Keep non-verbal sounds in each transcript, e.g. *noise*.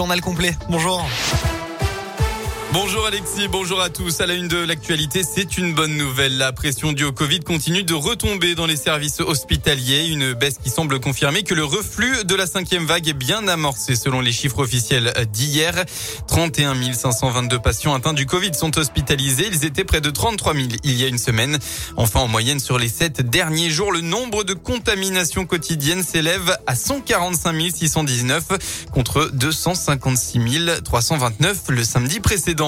journal complet. Bonjour. Bonjour Alexis, bonjour à tous. À la une de l'actualité, c'est une bonne nouvelle. La pression due au Covid continue de retomber dans les services hospitaliers. Une baisse qui semble confirmer que le reflux de la cinquième vague est bien amorcé selon les chiffres officiels d'hier. 31 522 patients atteints du Covid sont hospitalisés. Ils étaient près de 33 000 il y a une semaine. Enfin, en moyenne, sur les sept derniers jours, le nombre de contaminations quotidiennes s'élève à 145 619 contre 256 329 le samedi précédent.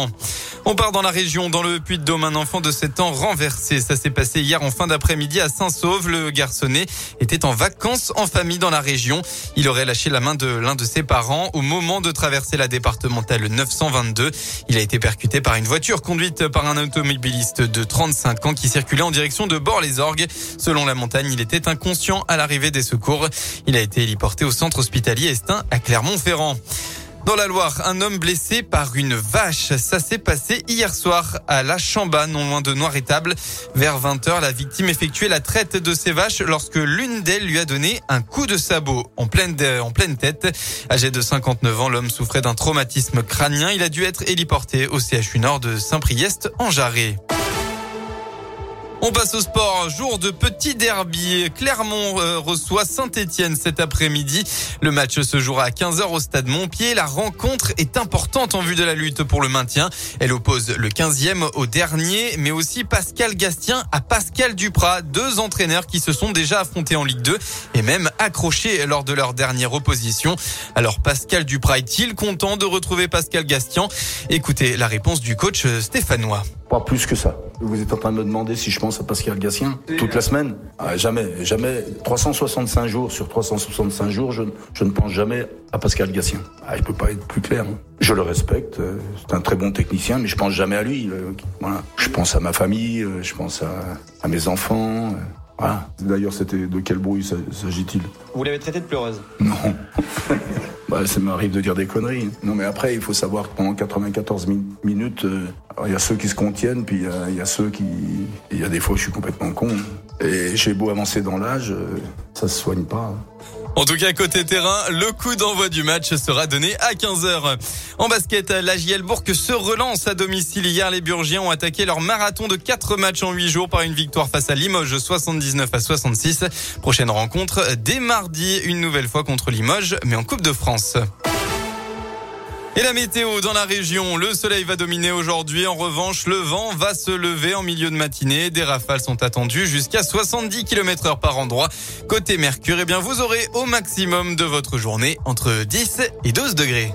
On part dans la région, dans le Puy-de-Dôme, un enfant de 7 ans renversé. Ça s'est passé hier en fin d'après-midi à Saint-Sauve. Le garçonnet était en vacances en famille dans la région. Il aurait lâché la main de l'un de ses parents au moment de traverser la départementale 922. Il a été percuté par une voiture conduite par un automobiliste de 35 ans qui circulait en direction de Bord-les-Orgues. Selon la montagne, il était inconscient à l'arrivée des secours. Il a été héliporté au centre hospitalier Estin à Clermont-Ferrand. Dans la Loire, un homme blessé par une vache. Ça s'est passé hier soir à La Chamba, non loin de Noir-Étable. Vers 20h, la victime effectuait la traite de ses vaches lorsque l'une d'elles lui a donné un coup de sabot en pleine, en pleine tête. Âgé de 59 ans, l'homme souffrait d'un traumatisme crânien. Il a dû être héliporté au CHU Nord de Saint-Priest en Jarret. On passe au sport. Jour de petit derby. Clermont euh, reçoit Saint-Etienne cet après-midi. Le match se jouera à 15h au stade Montpied. La rencontre est importante en vue de la lutte pour le maintien. Elle oppose le 15e au dernier, mais aussi Pascal Gastien à Pascal Duprat, deux entraîneurs qui se sont déjà affrontés en Ligue 2 et même accrochés lors de leur dernière opposition. Alors Pascal Duprat est-il content de retrouver Pascal Gastien? Écoutez la réponse du coach stéphanois. Pas plus que ça. Vous êtes en train de me demander si je pense à Pascal Gassien toute la semaine ah, Jamais, jamais. 365 jours sur 365 jours, je, je ne pense jamais à Pascal Gassien. Ah, il peut pas être plus clair. Hein. Je le respecte, euh, c'est un très bon technicien, mais je pense jamais à lui. Euh, voilà. Je pense à ma famille, euh, je pense à, à mes enfants. Voilà. D'ailleurs, c'était de quel bruit s'agit-il? Vous l'avez traité de pleureuse? Non. *laughs* Bah, ça m'arrive de dire des conneries. Non, mais après, il faut savoir que pendant 94 minutes, euh, il y a ceux qui se contiennent, puis il y, a ceux qui. Il y a des fois, je suis complètement con. Et j'ai beau avancer dans l'âge, euh, ça se soigne pas. En tout cas, côté terrain, le coup d'envoi du match sera donné à 15h. En basket, la JL Bourg se relance à domicile. Hier, les Burgiens ont attaqué leur marathon de 4 matchs en 8 jours par une victoire face à Limoges 79 à 66. Prochaine rencontre dès mardi, une nouvelle fois contre Limoges, mais en Coupe de France. Et la météo dans la région, le soleil va dominer aujourd'hui. En revanche, le vent va se lever en milieu de matinée. Des rafales sont attendues jusqu'à 70 km heure par endroit. Côté Mercure, eh bien, vous aurez au maximum de votre journée entre 10 et 12 degrés.